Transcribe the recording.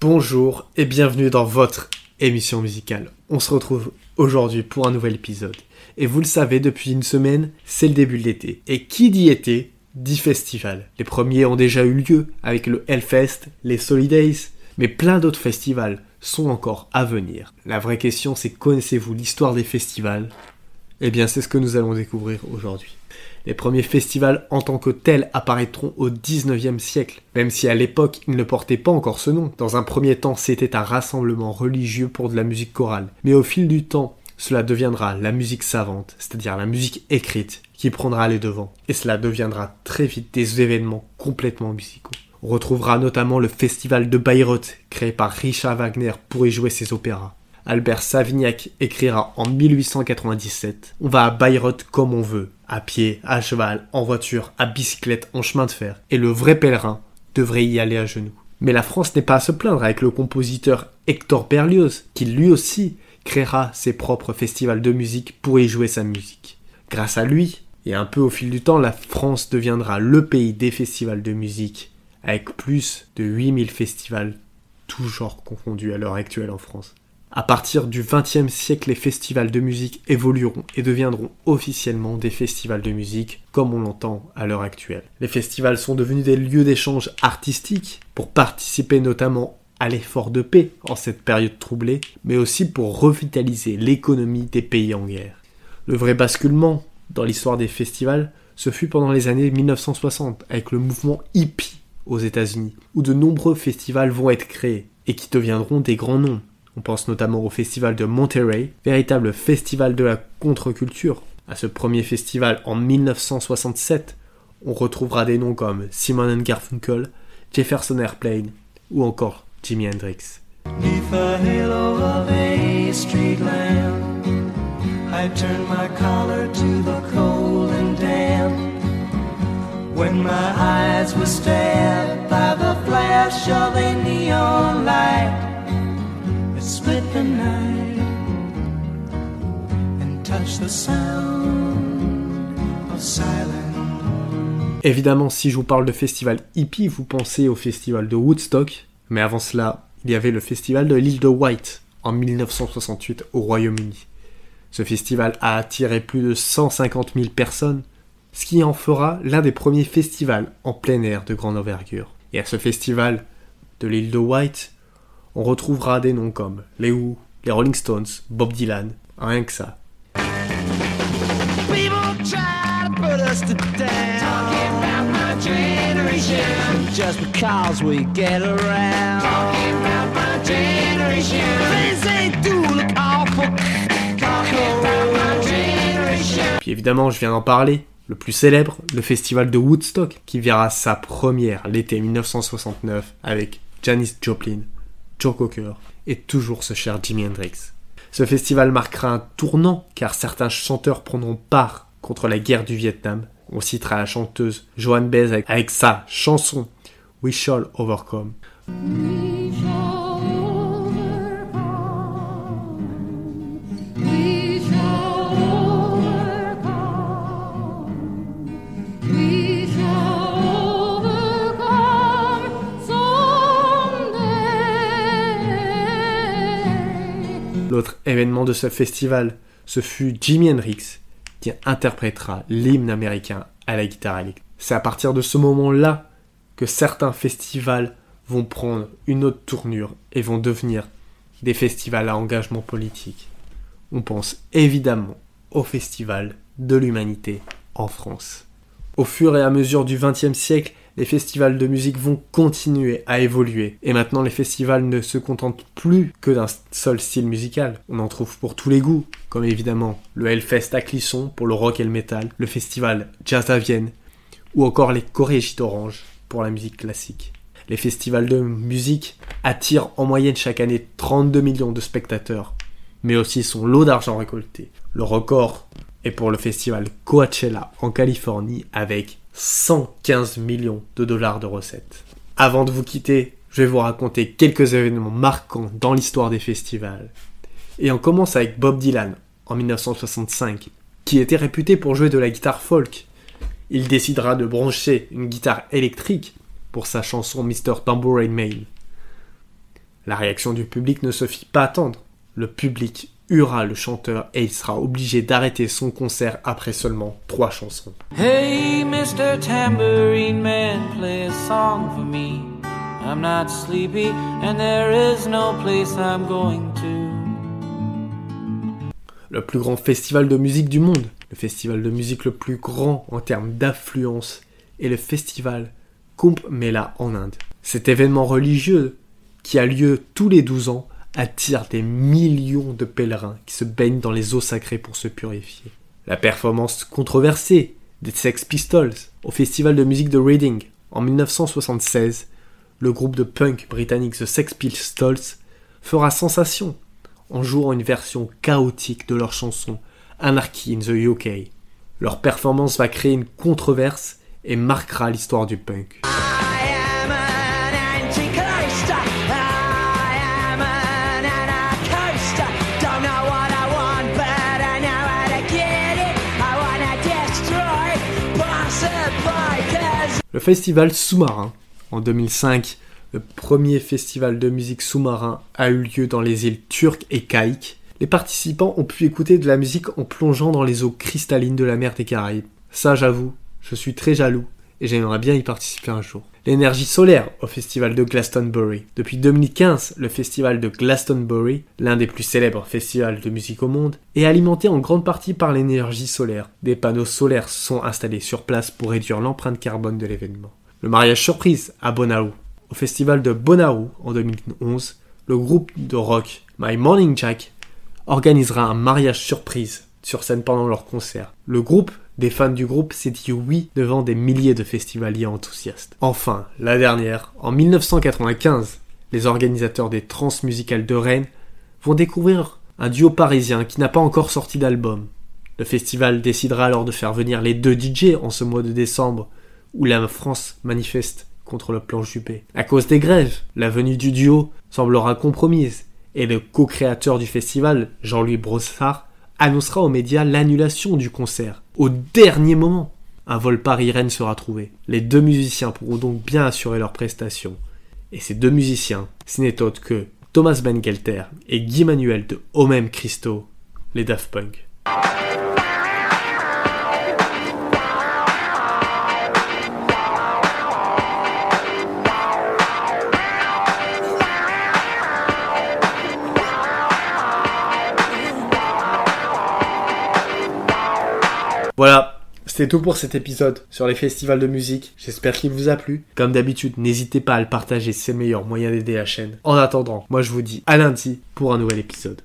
Bonjour et bienvenue dans votre émission musicale. On se retrouve aujourd'hui pour un nouvel épisode. Et vous le savez, depuis une semaine, c'est le début de l'été. Et qui dit été, dit festival. Les premiers ont déjà eu lieu avec le Hellfest, les Solidays, mais plein d'autres festivals sont encore à venir. La vraie question c'est connaissez-vous l'histoire des festivals? Eh bien c'est ce que nous allons découvrir aujourd'hui. Les premiers festivals en tant que tels apparaîtront au 19e siècle, même si à l'époque ils ne portaient pas encore ce nom. Dans un premier temps, c'était un rassemblement religieux pour de la musique chorale. Mais au fil du temps, cela deviendra la musique savante, c'est-à-dire la musique écrite, qui prendra les devants. Et cela deviendra très vite des événements complètement musicaux. On retrouvera notamment le festival de Bayreuth, créé par Richard Wagner pour y jouer ses opéras. Albert Savignac écrira en 1897 On va à Bayreuth comme on veut, à pied, à cheval, en voiture, à bicyclette, en chemin de fer, et le vrai pèlerin devrait y aller à genoux. Mais la France n'est pas à se plaindre avec le compositeur Hector Berlioz, qui lui aussi créera ses propres festivals de musique pour y jouer sa musique. Grâce à lui, et un peu au fil du temps, la France deviendra le pays des festivals de musique, avec plus de 8000 festivals, tous genres confondus à l'heure actuelle en France. À partir du XXe siècle, les festivals de musique évolueront et deviendront officiellement des festivals de musique comme on l'entend à l'heure actuelle. Les festivals sont devenus des lieux d'échange artistiques pour participer notamment à l'effort de paix en cette période troublée, mais aussi pour revitaliser l'économie des pays en guerre. Le vrai basculement dans l'histoire des festivals, ce fut pendant les années 1960 avec le mouvement hippie aux États-Unis, où de nombreux festivals vont être créés et qui deviendront des grands noms on pense notamment au festival de Monterey, véritable festival de la contre-culture. À ce premier festival en 1967, on retrouvera des noms comme Simon Garfunkel, Jefferson Airplane ou encore Jimi Hendrix. Évidemment, si je vous parle de festival hippie, vous pensez au festival de Woodstock, mais avant cela, il y avait le festival de l'île de White en 1968 au Royaume-Uni. Ce festival a attiré plus de 150 000 personnes, ce qui en fera l'un des premiers festivals en plein air de grande envergure. Et à ce festival de l'île de White, on retrouvera des noms comme les Who, les Rolling Stones, Bob Dylan, rien que ça. Puis évidemment, je viens d'en parler, le plus célèbre, le festival de Woodstock, qui verra sa première l'été 1969 avec Janis Joplin, Joe Cocker et toujours ce cher Jimi Hendrix. Ce festival marquera un tournant car certains chanteurs prendront part contre la guerre du Vietnam. On citera la chanteuse Joan Baez avec, sa chanson We Shall Overcome. L'autre événement de ce festival, ce fut Jimi Hendrix qui interprétera l'hymne américain à la guitare électrique. C'est à partir de ce moment-là que certains festivals vont prendre une autre tournure et vont devenir des festivals à engagement politique. On pense évidemment au Festival de l'Humanité en France. Au fur et à mesure du XXe siècle, les festivals de musique vont continuer à évoluer. Et maintenant, les festivals ne se contentent plus que d'un seul style musical. On en trouve pour tous les goûts, comme évidemment le Hellfest à Clisson pour le rock et le metal, le festival Jazz à Vienne, ou encore les Corégites Orange pour la musique classique. Les festivals de musique attirent en moyenne chaque année 32 millions de spectateurs, mais aussi son lot d'argent récolté. Le record est pour le festival Coachella en Californie avec 115 millions de dollars de recettes. Avant de vous quitter, je vais vous raconter quelques événements marquants dans l'histoire des festivals. Et on commence avec Bob Dylan en 1965, qui était réputé pour jouer de la guitare folk. Il décidera de brancher une guitare électrique pour sa chanson Mr. Tambourine Man. La réaction du public ne se fit pas attendre. Le public hurra le chanteur et il sera obligé d'arrêter son concert après seulement trois chansons. Hey, Mr. Tambourine Man, play a song for me. I'm not sleepy, and there is no place I'm going to. Le plus grand festival de musique du monde, le festival de musique le plus grand en termes d'affluence, est le festival Kumbh Mela en Inde. Cet événement religieux, qui a lieu tous les 12 ans, attire des millions de pèlerins qui se baignent dans les eaux sacrées pour se purifier. La performance controversée des Sex Pistols au festival de musique de Reading en 1976, le groupe de punk britannique The Sex Pistols fera sensation en jouant une version chaotique de leur chanson Anarchy in the UK. Leur performance va créer une controverse et marquera l'histoire du punk. Le festival sous-marin. En 2005, le premier festival de musique sous-marin a eu lieu dans les îles turques et caïques. Les participants ont pu écouter de la musique en plongeant dans les eaux cristallines de la mer des Caraïbes. Ça, j'avoue, je suis très jaloux et j'aimerais bien y participer un jour. L'énergie solaire au festival de Glastonbury. Depuis 2015, le festival de Glastonbury, l'un des plus célèbres festivals de musique au monde, est alimenté en grande partie par l'énergie solaire. Des panneaux solaires sont installés sur place pour réduire l'empreinte carbone de l'événement. Le mariage surprise à Bonnaroo. Au festival de Bonnaroo en 2011, le groupe de rock My Morning Jack organisera un mariage surprise sur scène pendant leur concert. Le groupe, des fans du groupe, s'est dit oui devant des milliers de festivaliers enthousiastes. Enfin, la dernière, en 1995, les organisateurs des Transmusicales de Rennes vont découvrir un duo parisien qui n'a pas encore sorti d'album. Le festival décidera alors de faire venir les deux DJ en ce mois de décembre où la France manifeste contre le plan Juppé. À cause des grèves, la venue du duo semblera compromise et le co-créateur du festival, Jean-Louis Brossard, annoncera aux médias l'annulation du concert. Au dernier moment, un vol Paris-Rennes sera trouvé. Les deux musiciens pourront donc bien assurer leurs prestations. Et ces deux musiciens, ce n'est autre que Thomas Bengelter et Guy Manuel de Homem Christo, les Daft Punk. Voilà, c'était tout pour cet épisode sur les festivals de musique. J'espère qu'il vous a plu. Comme d'habitude, n'hésitez pas à le partager, c'est le meilleur moyen d'aider la chaîne. En attendant, moi je vous dis à lundi pour un nouvel épisode.